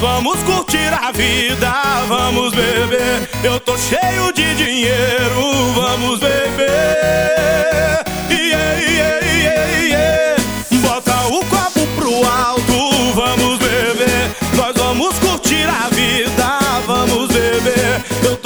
Nós vamos curtir a vida, vamos beber. Eu tô cheio de dinheiro, vamos beber. Yeah, yeah, yeah, yeah. Bota o copo pro alto, vamos beber. Nós vamos curtir a vida, vamos beber. Eu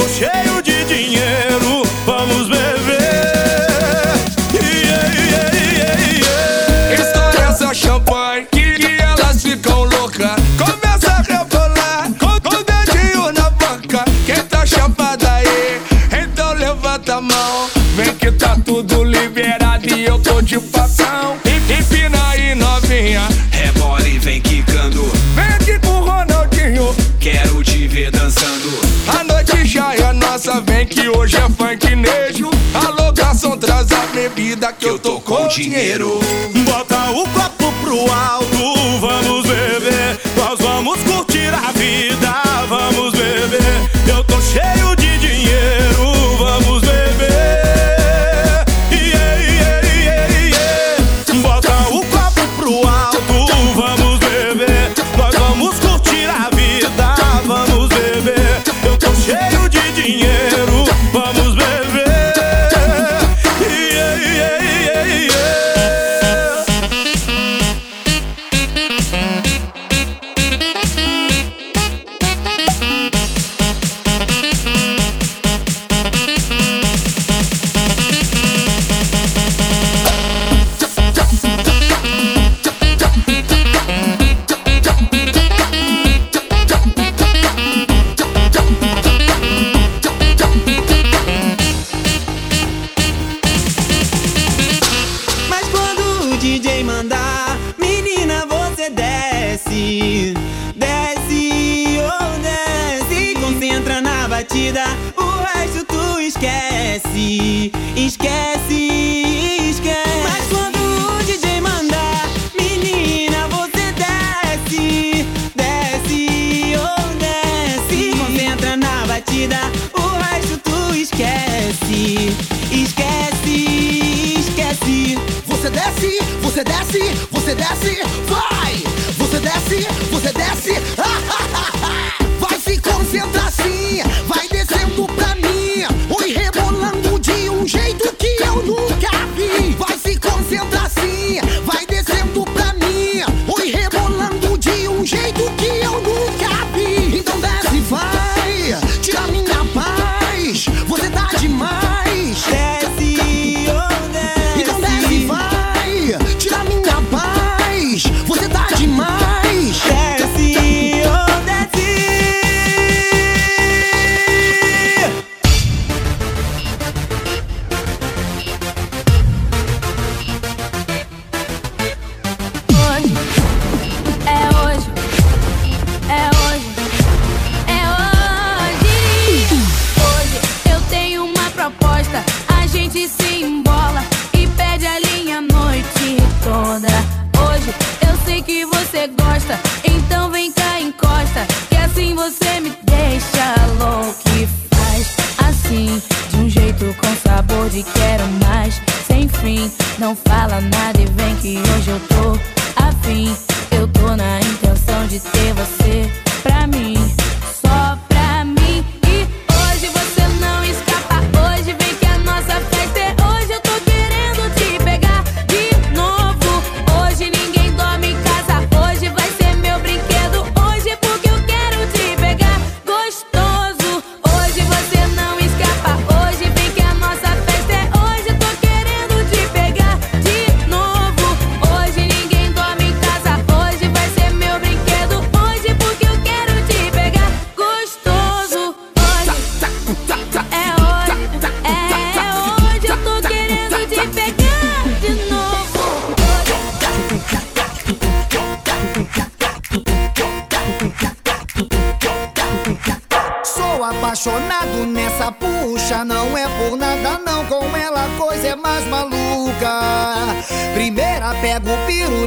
bebida que eu tô com dinheiro. Bota o copo pro alto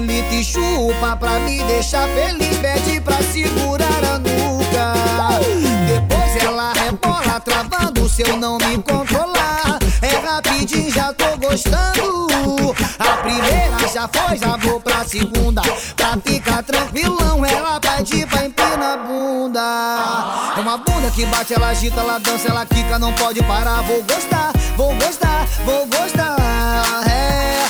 pirulito e chupa pra me deixar feliz. Pede pra segurar a nuca. Depois ela rebola, travando se eu não me controlar. É rapidinho, já tô gostando. A primeira já foi, já vou pra segunda. Pra ficar tranquilão, ela pede pra empina a bunda. É uma bunda que bate, ela agita, ela dança, ela quica, não pode parar. Vou gostar, vou gostar, vou gostar. É,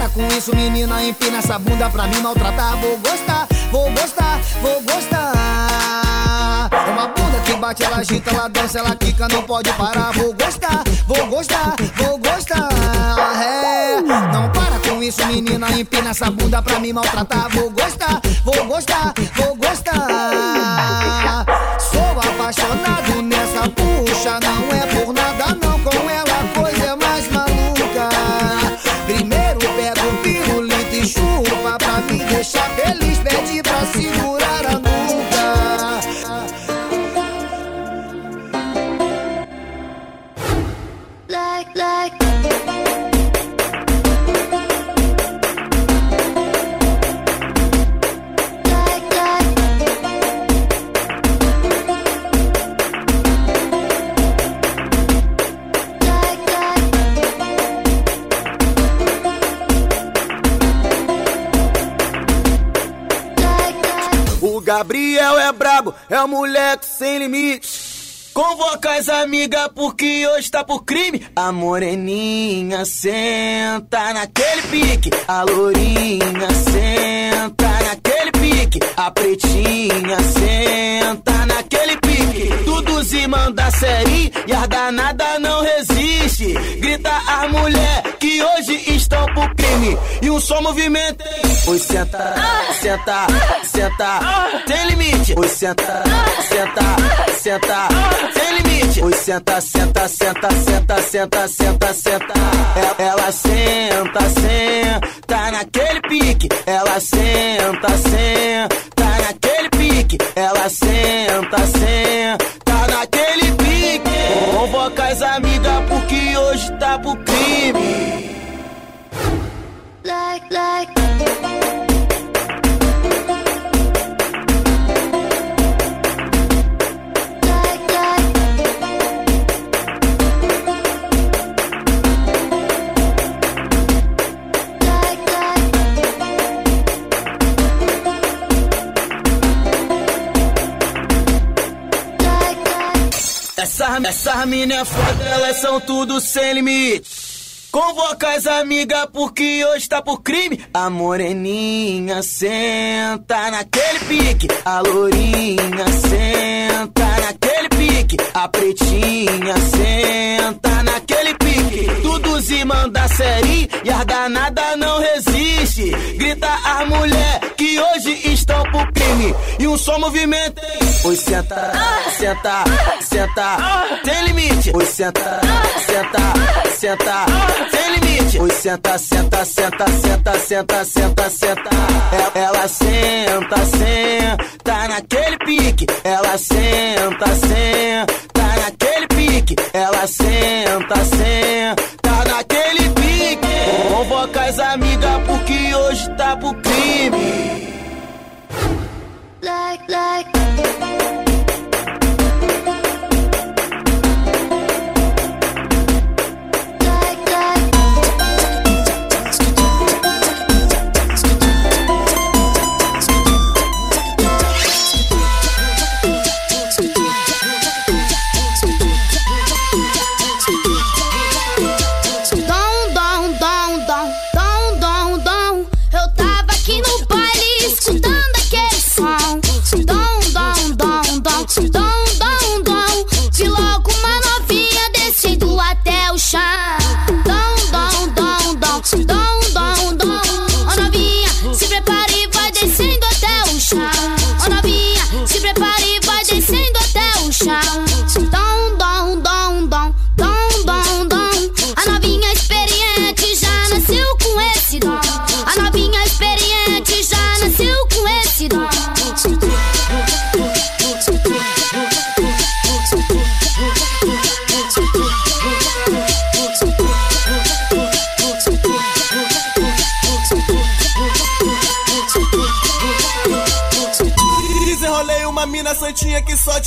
para com isso, menina, empina essa bunda pra me maltratar. Vou gostar, vou gostar, vou gostar. É uma bunda que bate, ela agita, ela dança, ela quica, não pode parar. Vou gostar, vou gostar, vou gostar. É, não para com isso, menina, empina essa bunda pra me maltratar. Vou gostar, vou gostar, vou gostar. Sou apaixonado nessa puxa, não é por nada O Gabriel é brabo, é um moleque sem limite. Convoca as amigas porque hoje tá por crime. A moreninha senta naquele pique. A lourinha senta naquele pique. A pretinha senta se manda série e as danada não resiste. Grita as mulher que hoje estão por crime. E um só movimento. Oi, senta, senta, senta. Tem limite. Oi, senta, senta, senta. Tem limite. Oi, senta, senta, senta, senta, senta, senta, senta. Ela senta, senta naquele pique. Ela senta, senta naquele pique. Ela senta, senta naquele pique. Convoca as amigas porque hoje tá pro crime. like, like. Essas mina é foda, elas são tudo sem limite. Convoca as amigas porque hoje tá por crime. A moreninha senta naquele pique. A lourinha senta naquele pique. A pretinha senta naquele pique. Tudo se manda série e as danada não resiste. Grita as mulher que hoje estão pro crime. E um só movimento. Oi, senta, senta, senta. Tem limite. Oi, senta, senta, senta. Tem limite. Oi, senta, senta, senta, senta, senta, senta, senta. É- Ela senta, senta naquele pique. Ela senta, senta naquele pique. Ela senta, senta naquele pique. Convoca as amigas porque hoje tá pro crime. like, like.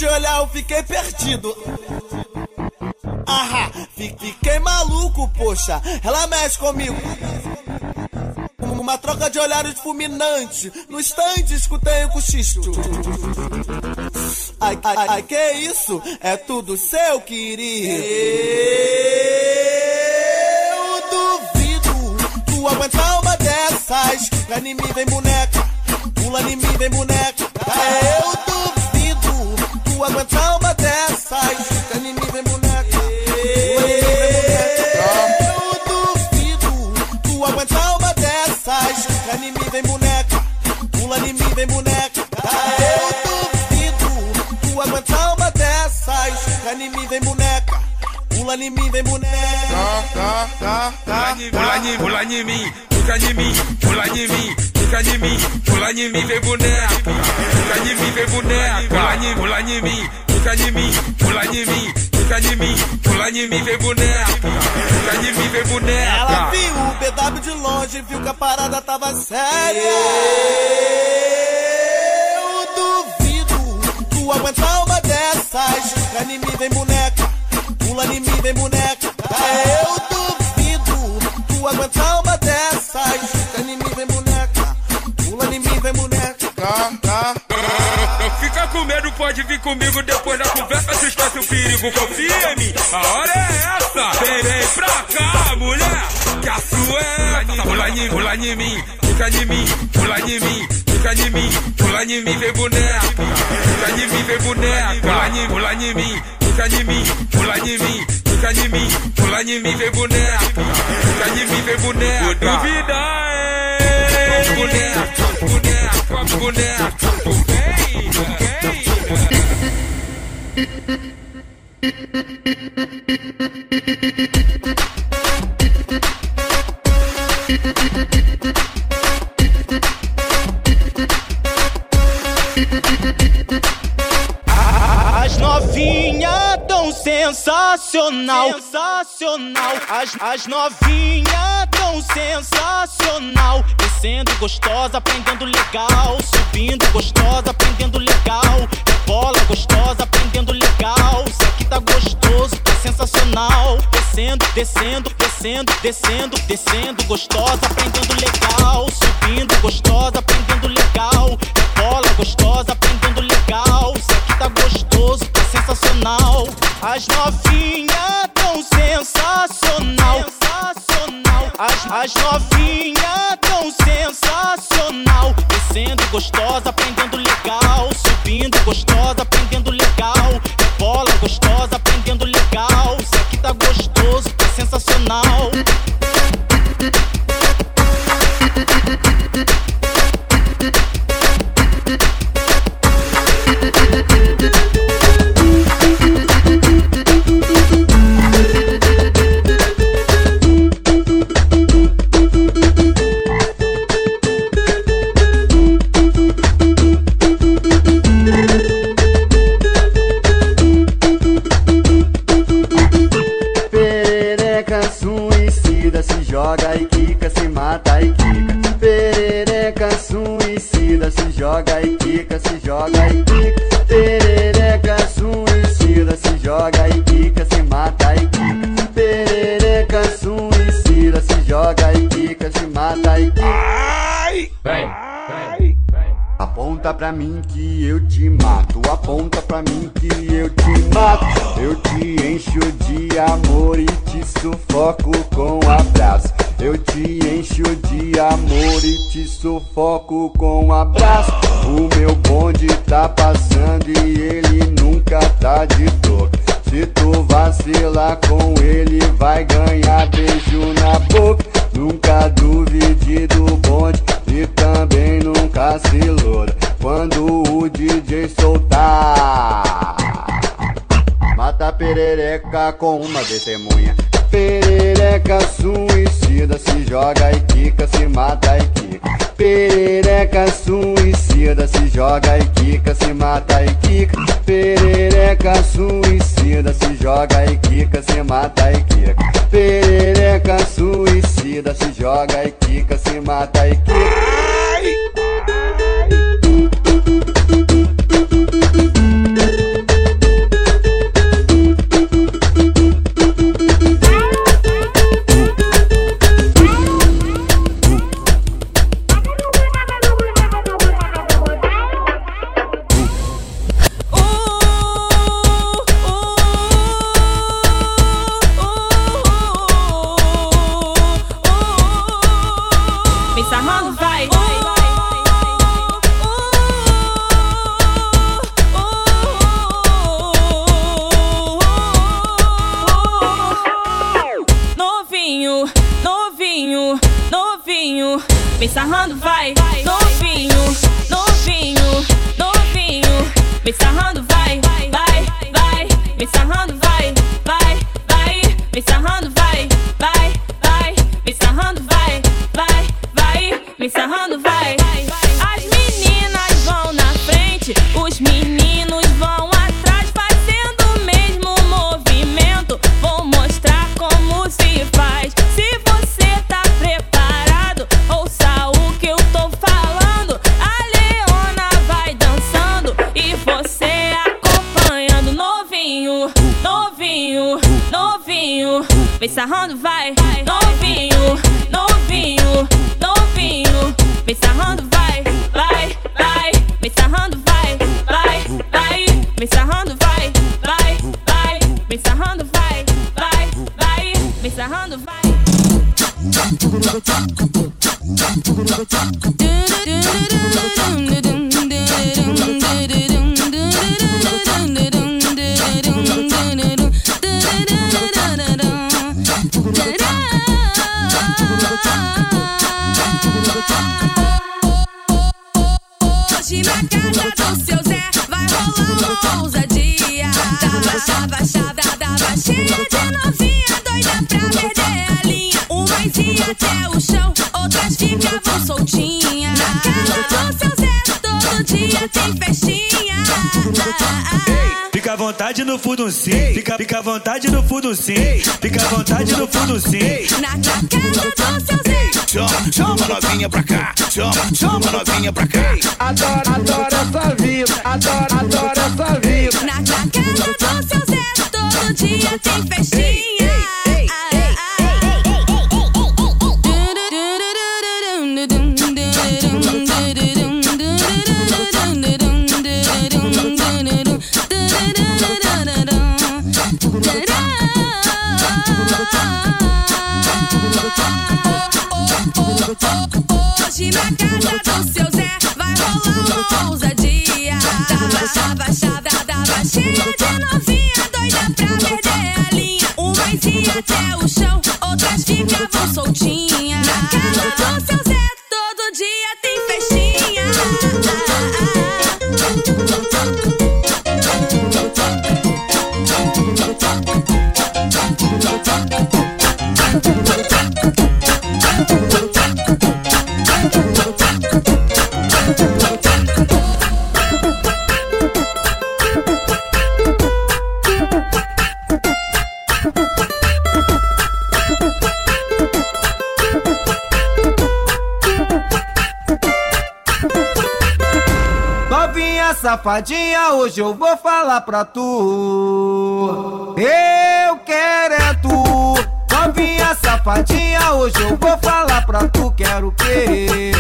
De olhar eu fiquei perdido. Ahá, fi- fiquei maluco, poxa. Ela mexe comigo. Uma troca de olhares fulminante. No instante escutei o cochicho. Ai, ai, ai, que isso? É tudo seu, querido. Eu duvido tu aguentar uma dessas. Pra em mim vem boneca, pula em mim vem boneca. Eu duvido tu aguentar uma dessas. Pra em mim vem boneca, pula em mim vem boneca. Eu duvido tu aguentar uma dessas. Pra em mim vem boneca, pula em mim vem boneca. Eu duvido tu aguentar uma dessas. Pra em mim vem boneca, pula em mim vem boneca. Tá, tá, tá, Pula em, pula em mim, fica em mim, pula em mim, fica em mim, pula em mim, vem boneca. Fica em mim, vem boneca. Pula em, pula em mim, fica em mim, pula em mim, fica em mim, pula em mim, vem boneca. Fica em mim, vem Ela boneca. viu o BW de longe, viu que a parada tava séria. Eu duvido tu aguentar uma dessas. Pra em mim vem boneca, pula em mim vem boneca. Eu comigo depois da conversa. Se esquece o perigo, confia em mim. A hora é essa. Vem, vem pra cá, mulher. Que a sua é essa. Pula em, pula em mim, fica em mim, pula em mim, fica em mim, pula em mim, vem boneca. Fica em mim, vem boneca. Pula em, pula em mim, fica em mim, pula em mim, fica em mim, pula em mim, vem boneca. Fica em mim, vem boneca. Duvida, é. Boneca, boneca, boneca. Vem, vem. As novinha tão sensacional, sensacional. As, as novinha tão sensacional. Descendo gostosa, aprendendo legal. Subindo gostosa, aprendendo legal. Bola gostosa, aprendendo legal. Isso aqui tá gostoso, tá sensacional. Descendo, descendo, descendo, descendo, descendo gostosa, aprendendo legal. Subindo gostosa, aprendendo legal. Bola gostosa, aprendendo legal. Isso aqui tá gostoso, sensacional. As novinhas tão sensacional. Sensacional. As, as novinhas tão sensacional. Descendo gostosa, aprendendo legal. Subindo gostosa, aprendendo legal. É bola gostosa, aprendendo legal. Isso aqui tá gostoso, tá sensacional. Mata e quica. Perereca suicida se joga e quica, se joga e quica. Perereca suicida se joga e quica, se mata e quica. Perereca suicida se joga e quica, se mata e quica. Aponta pra mim que eu te mato, aponta pra mim que eu te mato. Eu te encho de amor e te sufoco com abraço. Eu te encho de amor e te sufoco com abraço. O meu bonde tá passando e ele nunca tá de toque. Se tu vacilar com ele, vai ganhar beijo na boca. Nunca duvide do bonde e também nunca se iluda quando o DJ soltar. Mata a perereca com uma testemunha. Perereca suicida se joga e quica, se mata e quica. Perereca suicida se joga e quica, se mata e quica. Perereca suicida se joga e quica, se mata e quica. Perereca suicida se joga e quica, se mata e quica. Novinho, novinho. Me sarrando, vai. Novinho, novinho, novinho. Me sarrando, novinho. Vem até o chão, outras ficavam soltinha. Na casa do seu Zé todo dia tem festinha. Fica à vontade no fundo sim, fica, fica à vontade no fundo sim, fica à vontade no fundo sim. Na, casa do seu Zé. Chama, chama novinha pra cá, chama, chama novinha pra cá. Adoro, adoro essa vida, adoro, adoro essa vida. Na, na casa do seu Zé todo dia tem festinha. Hoje na casa do seu Zé vai rolar uma ousadia. Tava, tava, tava cheia de novinha, doida pra perder a linha. Umas ia até o chão, outras ficavam soltinhas. Na casa do seu Zé todo dia safadinha, hoje eu vou falar pra tu. Eu quero é tu. Novinha safadinha, hoje eu vou falar pra tu. Quero o quê?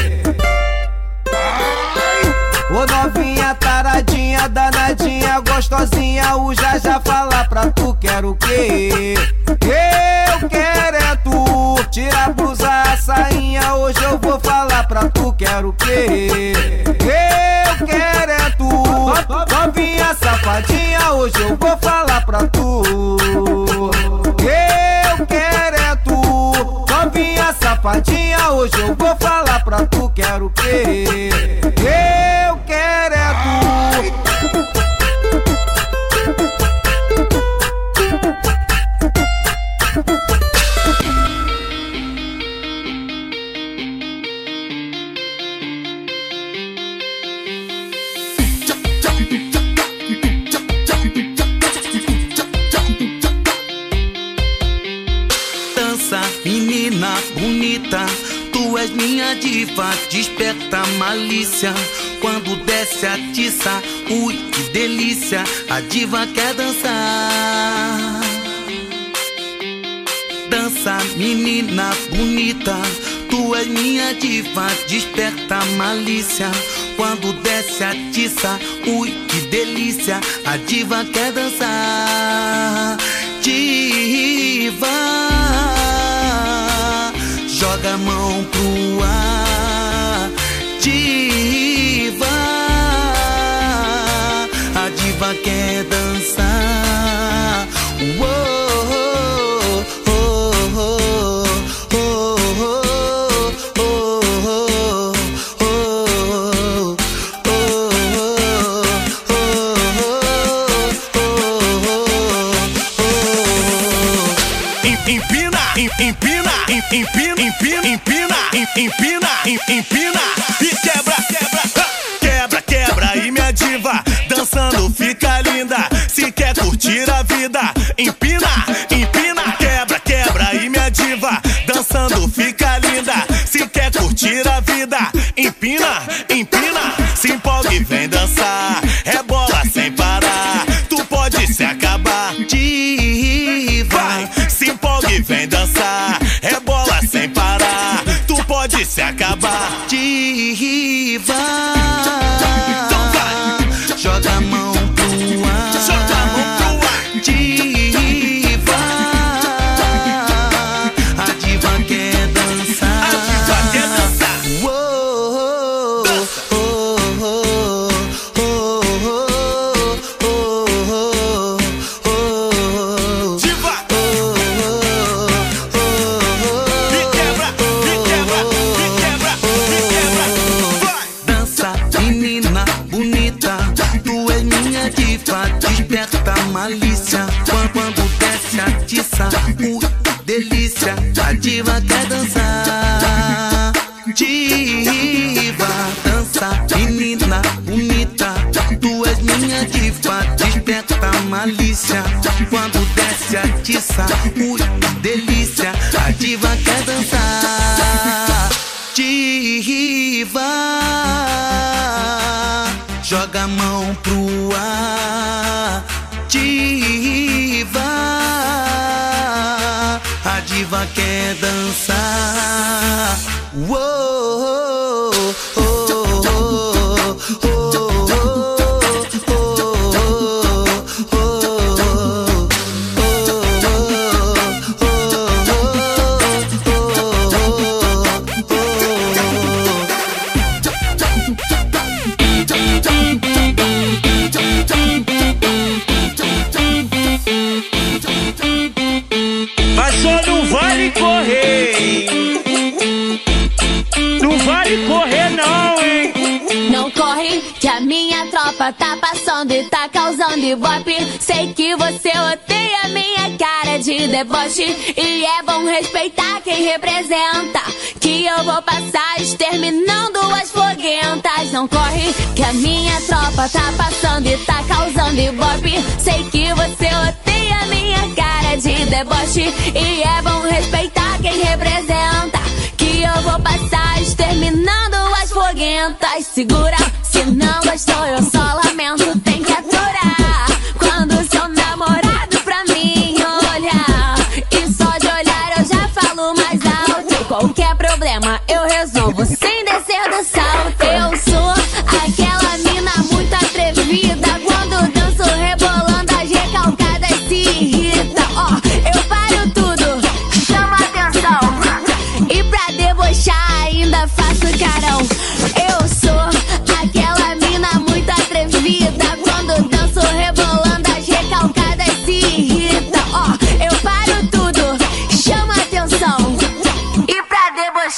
Ô novinha taradinha, danadinha, gostosinha, o já já fala pra tu, quero o quê? Eu quero é tu, tira a blusa, a sainha, hoje eu vou falar pra tu, quero o quê? Novinha safadinha, hoje eu vou falar pra tu. Eu quero é tu, novinha safadinha, hoje eu vou falar pra tu, quero o quê? Diva, desperta malícia. Quando desce a tiça, ui, que delícia, a diva quer dançar. Dança, menina bonita, tu és minha diva, desperta malícia. Quando desce a tiça, ui, que delícia, a diva quer dançar. Diva, empina, em- empina, empina, empina, em- empina, em- empina e quebra, quebra, quebra, quebra e minha diva dançando fica linda. Se quer curtir a vida, empina, empina, quebra, quebra e minha diva dançando fica linda. Se quer curtir a vida, empina, empina, se empolga e vem dançar. É bola sem parar, tu pode se acabar. diva. Se empolga e vem dançar se acabar de rival. Minha tropa tá passando e tá causando ibope. Sei que você odeia minha cara de deboche. E é bom respeitar quem representa. Que eu vou passar exterminando as foguentas. Não corre, que a minha tropa tá passando e tá causando ibope. Sei que você odeia minha cara de deboche. E é bom respeitar quem representa. Que eu vou passar exterminando as foguentas. Segura, se não gostou, eu só lamento. Tem que aturar. Quando seu namorado pra mim olhar. E só de olhar eu já falo mais alto. Qualquer problema eu resolvo sem descer do salto. Eu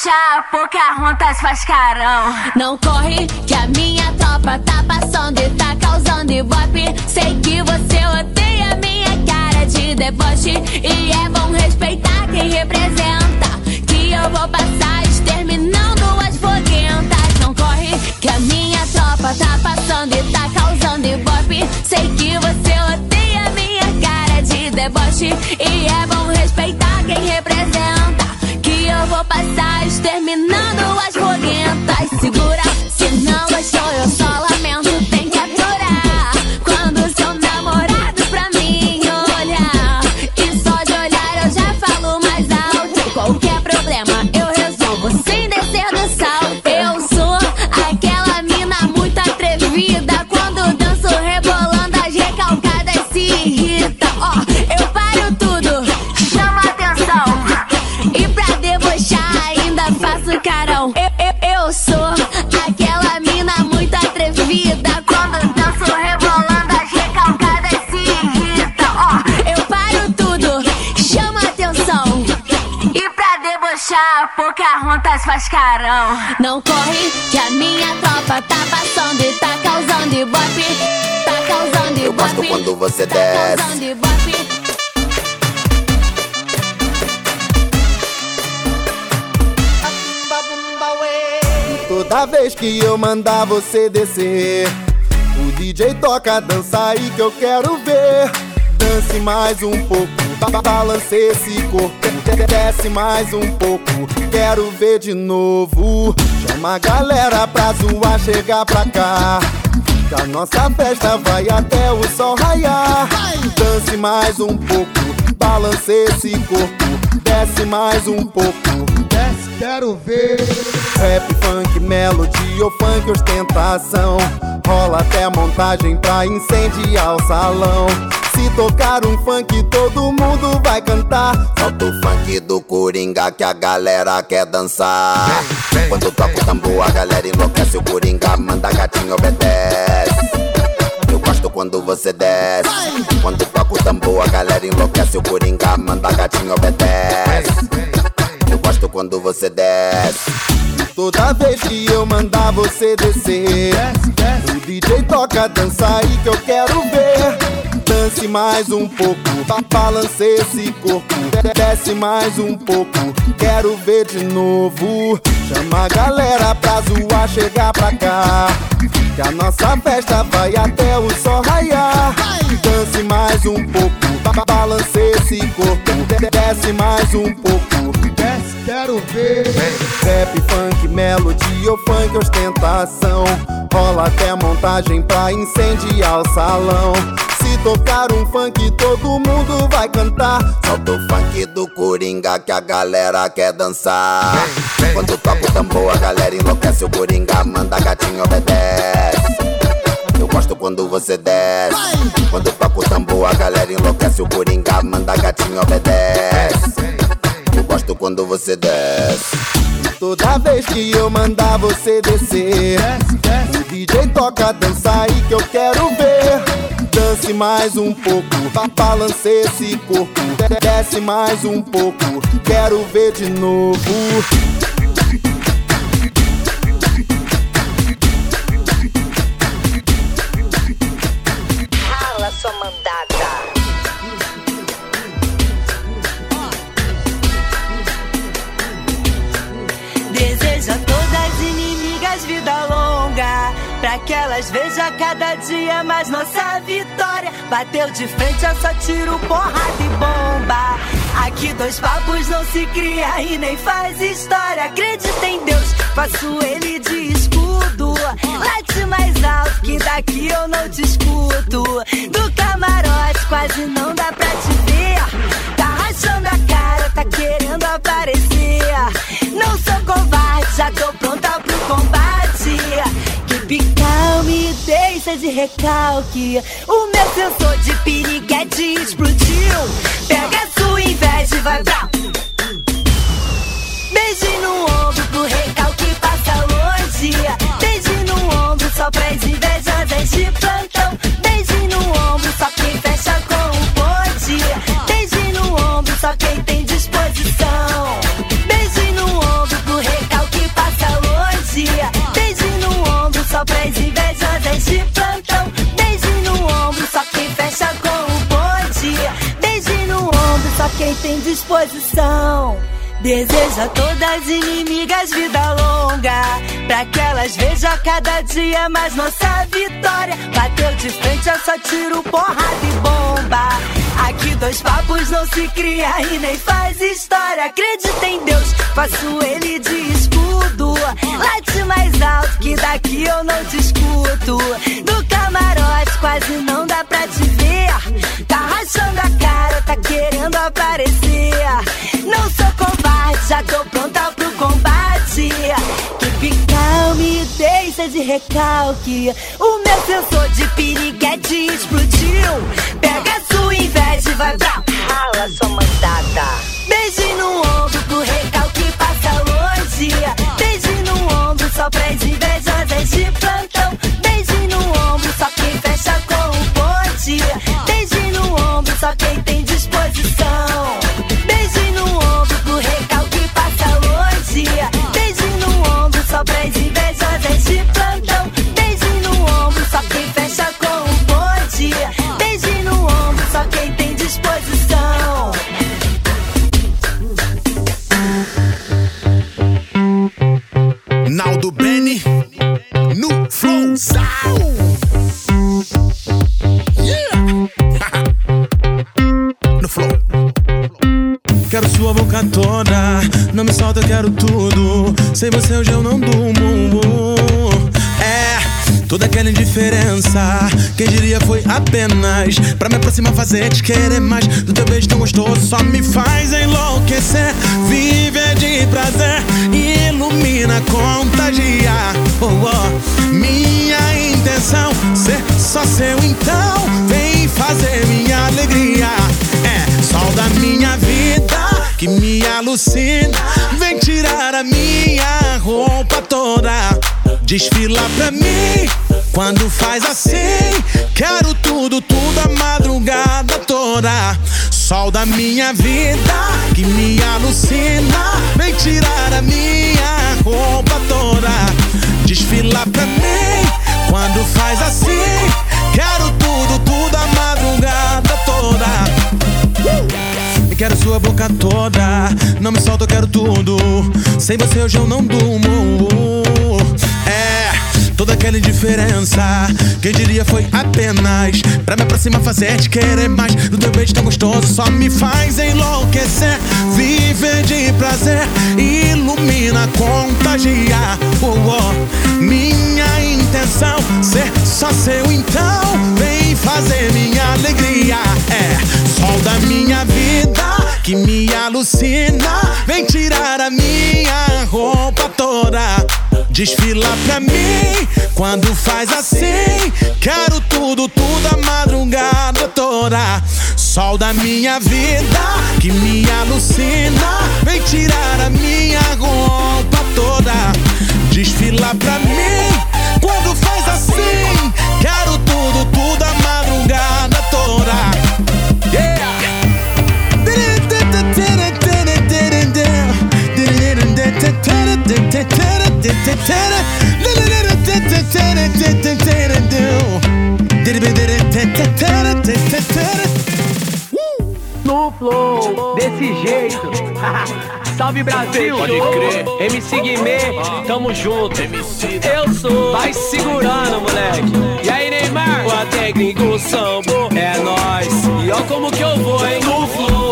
debochar, Pocahontas faz carão. Não corre, que a minha tropa tá passando e tá causando ibope. Sei que você odeia minha cara de deboche. E é bom respeitar quem representa. Que eu vou passar exterminando as foguentas. Não corre, que a minha tropa tá passando e tá causando ibope. Sei que você odeia minha cara de deboche. Exterminando as foguentas. Segura, Não corre, que a minha tropa tá passando e tá causando ibope. Tá causando ibope. Eu gosto quando você tá desce. causando ibope. Toda vez que eu mandar você descer, o DJ toca dança aí que eu quero ver. Dance mais um pouco, ba- balance esse corpo. Desce mais um pouco, quero ver de novo. Chama a galera pra zoar, chegar pra cá. Que a nossa festa vai até o sol raiar. Dance mais um pouco, balance esse corpo. Desce mais um pouco. Desce, quero ver. Rap, funk, melody ou funk ostentação. Rola até montagem pra incendiar o salão. Se tocar um funk, todo mundo vai cantar. Solta o funk do Coringa que a galera quer dançar. Quando toca o tambor, a galera enlouquece. O Coringa manda gatinho obedece. Eu gosto quando você desce. Quando toca o tambor, a galera enlouquece. O Coringa manda gatinho obedece. Eu gosto quando você desce. Toda vez que eu mandar você descer, o DJ toca dança aí que eu quero ver. Dance mais um pouco, ba- balance esse corpo. Desce mais um pouco, quero ver de novo. Chama a galera pra zoar, chegar pra cá. Que a nossa festa vai até o sol raiar. Dance mais um pouco, ba- balance esse corpo. Desce mais um pouco, desce, quero ver. Rap, funk, melody ou funk ostentação. Rola até montagem pra incendiar o salão. Se tocar um funk, todo mundo vai cantar. Solta o funk do Coringa que a galera quer dançar. Quando toca o tambor, a galera enlouquece. O Coringa manda gatinho obedece. Eu gosto quando você desce. Quando toca o tambor, a galera enlouquece. O Coringa manda gatinho obedece. Eu gosto quando você desce. Toda vez que eu mandar você descer, o DJ toca dança aí que eu quero ver. Dance mais um pouco, ba- balance esse corpo. Desce mais um pouco, quero ver de novo. Elas vejam cada dia mais nossa vitória. Bateu de frente, é só tiro, porrada e bomba. Aqui dois papos não se cria e nem faz história. Acredita em Deus, faço ele de escudo. Late mais alto que daqui eu não te escuto. Do camarote quase não dá pra te ver. Tá rachando a cara, tá querendo aparecer. Não sou covarde, já tô pronta pro combate. Que calme, deixa de recalque. O meu sensor de piriguete explodiu. Pega a sua inveja e vai pra. Beijo no ombro pro recalque passa longe. Beijo no ombro só pra invejosas de disposição. Deseja todas inimigas vida longa. Pra que elas vejam cada dia mais nossa vitória. Bateu de frente, é só tiro, porrada e bomba. Aqui dois papos não se cria e nem faz história. Acredita em Deus, faço ele de escudo. Late mais alto que daqui eu não te escuto Do camarote quase não dá pra te ver. Tá rachando a cara, tá querendo aparecer. Não sou covarde, já tô pronta pro combate. Que calme, deixa de recalque. O meu sensor de piriguete explodiu. Pega a sua inveja e vai pra rala, sua mandada. Beijo no ombro pro recalque passa longe. Beijo no ombro só pra invejosas de plantão. Beijo no ombro só quem fecha com o ombro só quem tem disposição. Beijo no ombro pro recalque passa longe Beijo no ombro só pra invejosas de plantão indiferença. Quem diria foi apenas pra me aproximar, fazer te querer mais. Do teu beijo tão gostoso só me faz enlouquecer. Viver de prazer, ilumina, contagia. Oh, oh. Minha intenção ser só seu, então vem fazer minha alegria. É sol da minha vida que me alucina. Vem tirar a minha roupa toda. Desfila pra mim quando faz assim. Quero tudo, tudo a madrugada toda. Sol da minha vida que me alucina. Vem tirar a minha roupa toda. Desfila pra mim quando faz assim. Quero tudo, tudo a madrugada toda. Quero sua boca toda. Não me solta, eu quero tudo. Sem você hoje eu não durmo. É, toda aquela indiferença. Quem diria foi apenas pra me aproximar, fazer te querer mais. Do teu beijo tão gostoso só me faz enlouquecer. Viver de prazer, ilumina, contagia. Oh, oh. Minha intenção ser só seu, então vem fazer minha alegria. É, sol da minha vida que me alucina. Vem tirar a minha roupa toda. Desfila pra mim quando faz assim. Quero tudo, tudo a madrugada toda. Sol da minha vida que me alucina. Vem tirar a minha roupa toda. Desfila pra mim quando faz assim. Quero tudo, tudo a No flow, desse jeito. Salve Brasil, pode crer. MC Guimê, tamo junto. Eu sou, vai segurando, moleque. E aí, Neymar? O técnico sambo é nós. E ó como que eu vou, hein? No flow.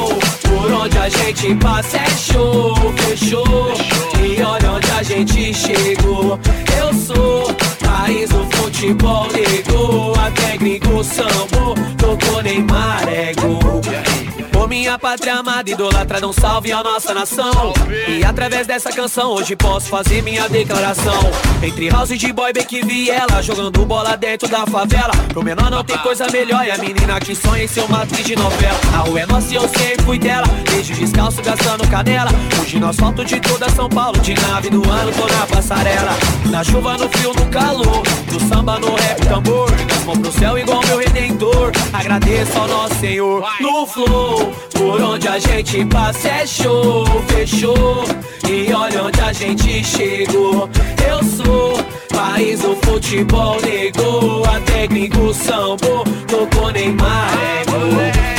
Onde a gente passa é show, fechou. E olha onde a gente chegou. Eu sou país do futebol negou. A técnico sambo tocou Neymar é gol. Ô minha pátria amada, idolatrada, um salve à nossa nação. E através dessa canção, hoje posso fazer minha declaração. Entre house de boy, bem que vi ela jogando bola dentro da favela. Pro menor não tem coisa melhor, e a menina que sonha em ser uma atriz de novela. A rua é nossa e eu sempre fui dela. Desde descalço, gastando canela. Hoje no asfalto de toda São Paulo, de nave do ano, tô na passarela. Na chuva, no frio, no calor. Do samba, no rap, tambor. Mãos pro céu, igual meu redentor. Agradeço ao nosso Senhor. No flow. Por onde a gente passa é show, fechou. E olha onde a gente chegou. Eu sou país do futebol negou. A técnico sambo tocou Neymar é gol.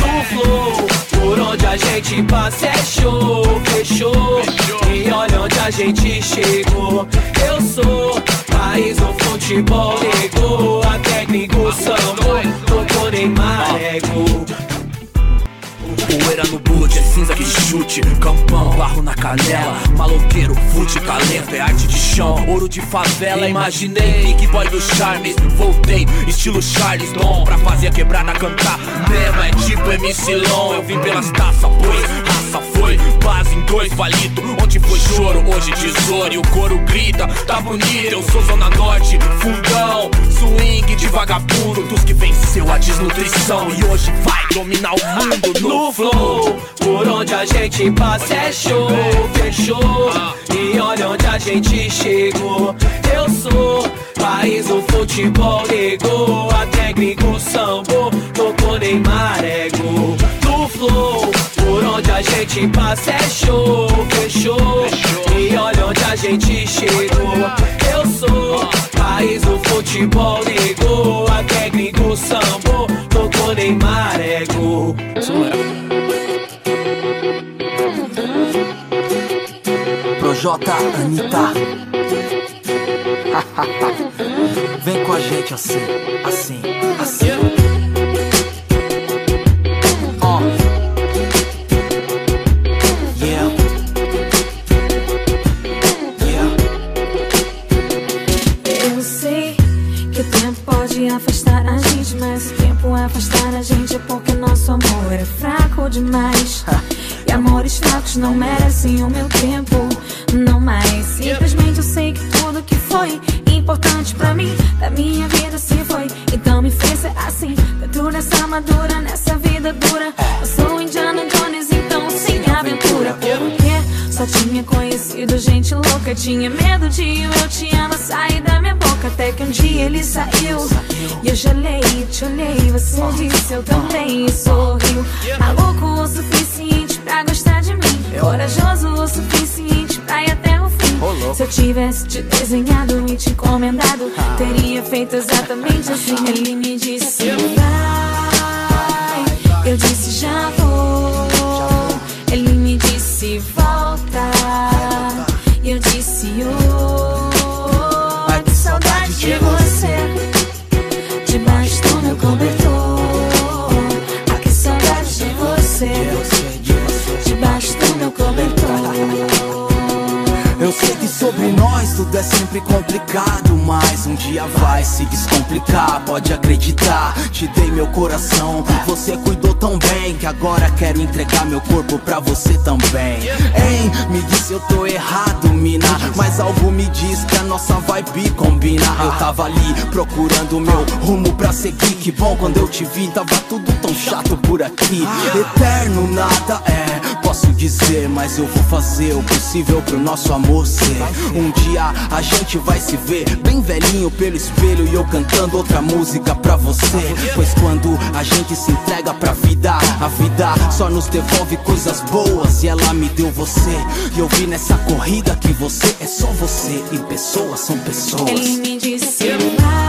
No flow. Por onde a gente passa é show, fechou. E olha onde a gente chegou. Eu sou país do futebol negou. A técnico sambo tocou Neymar é gol. Poeira no boot, é cinza que chute. Campão, barro na canela. Maloqueiro, fute, talento, é arte de chão. Ouro de favela, imaginei. Big boy do charme, voltei. Estilo Charles Dom, pra fazer a quebrada cantar. Mesmo é tipo MC Long Eu vim pelas taças, pois raça foi Base em dois palito, onde foi choro Hoje tesouro e o coro grita Tá bonito, eu sou Zona Norte Fundão, swing de vagabundo Dos que venceu a desnutrição E hoje vai dominar o mundo no flow. Por onde a gente passa é show, fechou. E olha onde a gente chegou. Eu sou país do futebol negou. Gente passa é show, fechou. E olha onde a gente chegou. Eu sou país do futebol negou. A técnico sambo tocou Neymar é gol. Projota, Anitta Vem com a gente assim, assim, assim encomendado, teria feito exatamente assim. Ele me disse vai, eu disse já vou. Sempre complicado Mas um dia vai se descomplicar, pode acreditar Te dei meu coração, você cuidou tão bem Que agora quero entregar meu corpo pra você também. Hein, me disse eu tô errado, mina Mas algo me diz que a nossa vibe combina. Eu tava ali procurando meu rumo pra seguir. Que bom quando eu te vi, tava tudo tão chato por aqui. Eterno nada é, posso dizer Mas eu vou fazer o possível pro nosso amor ser. Um dia a gente vai se ver Bem velhinho pelo espelho e eu cantando outra música pra você. Pois quando a gente se entrega pra vida A vida só nos devolve coisas boas E ela me deu você. E eu vi nessa corrida que você é só você E pessoas são pessoas. Ele me disse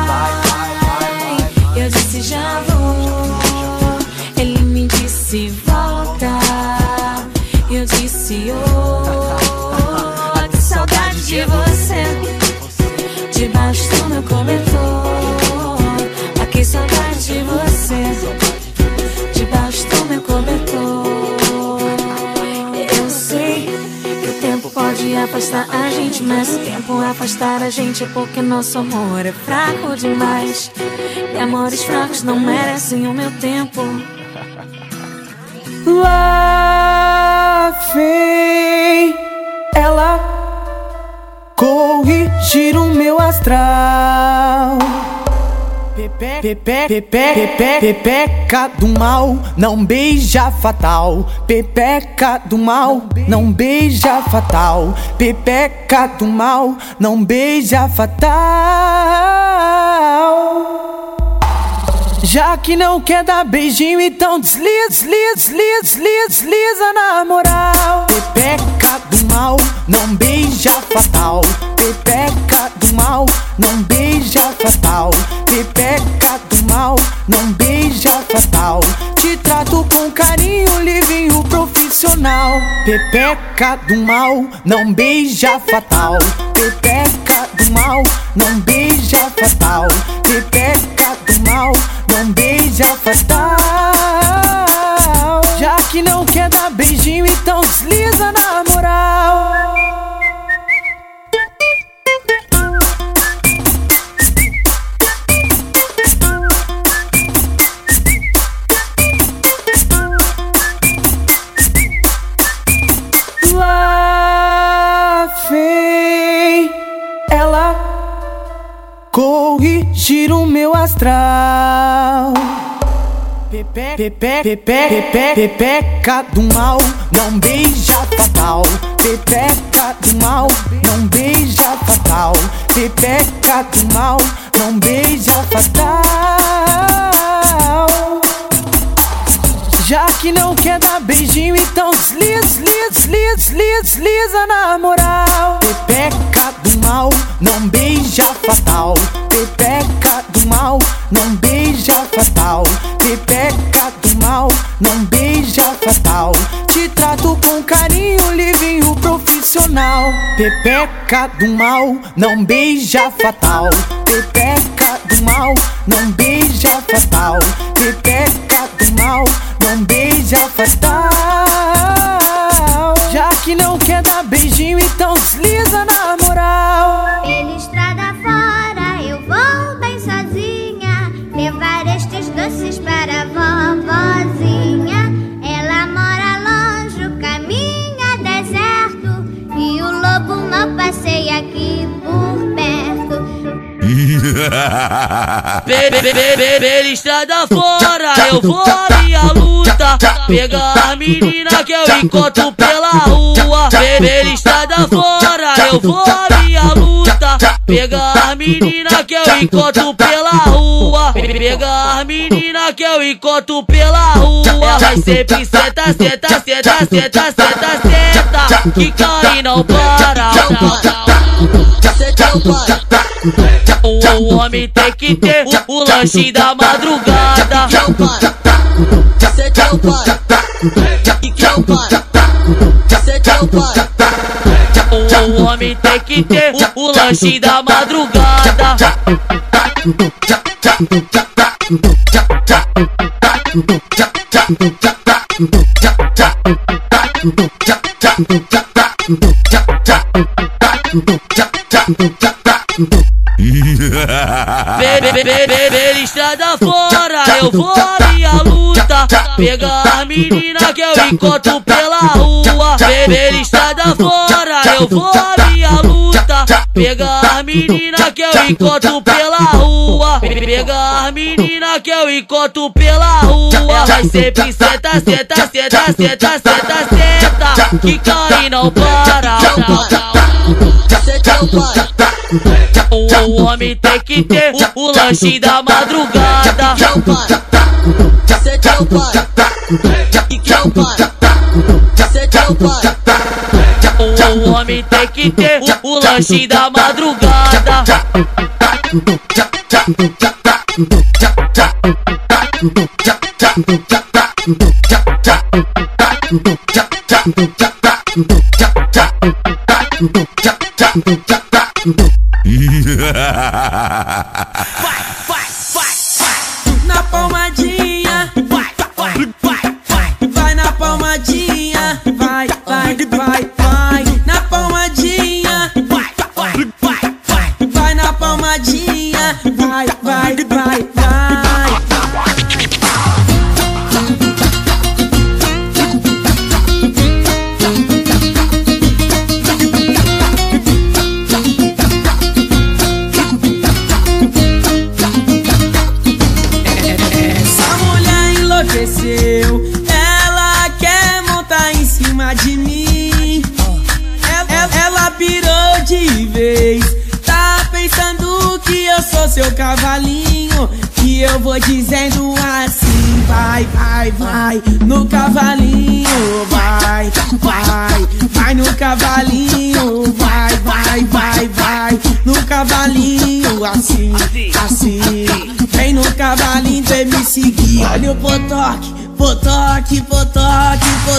vai, eu disse já vou. Cobertor. Que saudade de você, debaixo do meu cobertor. Eu sei que o tempo pode afastar a gente, mas o tempo afastar a gente é porque nosso amor é fraco demais. E amores fracos não merecem o meu tempo. Lá vem ela corrigir o meu astral. Pepe, pepe, pepe, pepeca do mal, não beija fatal. Pepeca do mal, não beija fatal. Pepeca do mal, não beija fatal. Já que não quer dar beijinho, então desliza, desliza, desliza, desliza, desliza na moral. Pepeca do mal, não beija fatal. Pepeca do mal, não beija fatal. Pepeca do mal, não beija fatal. Te trato com carinho, livinho profissional. Pepeca do mal, não beija fatal. Pepeca do mal, não beija fatal. Pepeca do mal, não beija fatal. Já que não quer dar beijinho, então desliza na moral. Corrigir o meu astral. Pepe, pepe, pepe, pepe, pepeca do mal, não beija fatal. Pepeca do mal, não beija fatal. Pepeca do mal, não beija fatal. Já que não quer dar beijinho, então desliza, desliza, desliza, desliza, na moral. Pepeca do mal, não beija fatal. Pepeca do mal, não beija fatal. Pepeca mal, não beija fatal. Te trato com carinho, livinho profissional. Pepeca do mal, não beija fatal. Pepeca do mal, não beija fatal. Pepeca do mal, não beija fatal. Já que não quer dar beijinho, estrada fora, eu vou à minha luta. Pegar a menina que eu encontro pela rua. Estrada fora, eu vou à minha luta. Pegar a menina que eu encontro pela rua. Pegar a menina que eu encontro pela rua. Vai sempre senta, senta, senta, senta, senta, senta. Que cai e não para. O homem tem que ter o, o lanche da madrugada. Cê é o pai, que que é o pai? Cê é o pai. O, o homem tem que ter o, o lanche da madrugada. Bebe, bebe, bebe, estrada fora, eu vou à minha luta. Pegar a menina que eu encontro pela rua. Bebe, estrada fora, eu vou à minha luta. Pegar a menina que eu encontro pela rua. Pegar a menina que eu encontro pela rua. Vai sempre senta, senta, senta, senta, senta, senta. Que cai e não para. O homem tem que ter o, lanche da madrugada. Cê é o pai, que que é o pai? Cê é o pai. O, homem tem que ter o, lanche da madrugada. Na palmadinha, vai, seu cavalinho. Que eu vou dizendo assim: vai, vai, vai, no cavalinho, vai, vai, vai no cavalinho, vai, vai, vai, vai, no cavalinho, assim, assim. Vem no cavalinho vem me seguir. Olha o potoque, potoque, potoque, potoque.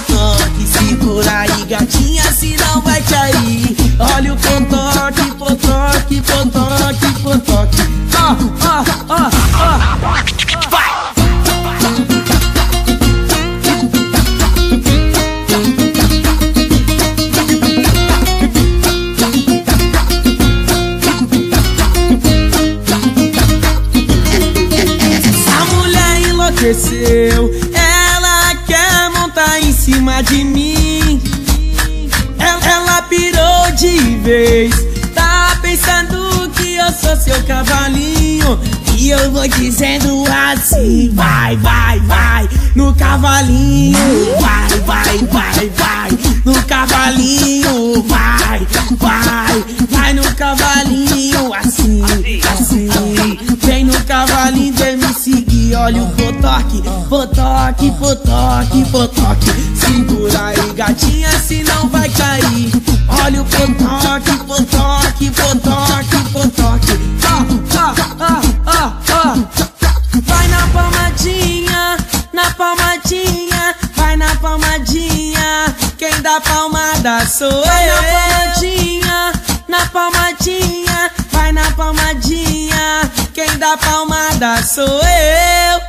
Cavalinho, vai, vai, vai, vai, no cavalinho, vai, vai, vai no cavalinho, assim, assim. Vem no cavalinho, vem me seguir. Olha o potoque, potoque, potoque, potoque. Segura aí, gatinha, senão vai cair. Sou eu. Vai na palmadinha, na palmadinha, vai na palmadinha. Quem dá palmada sou eu.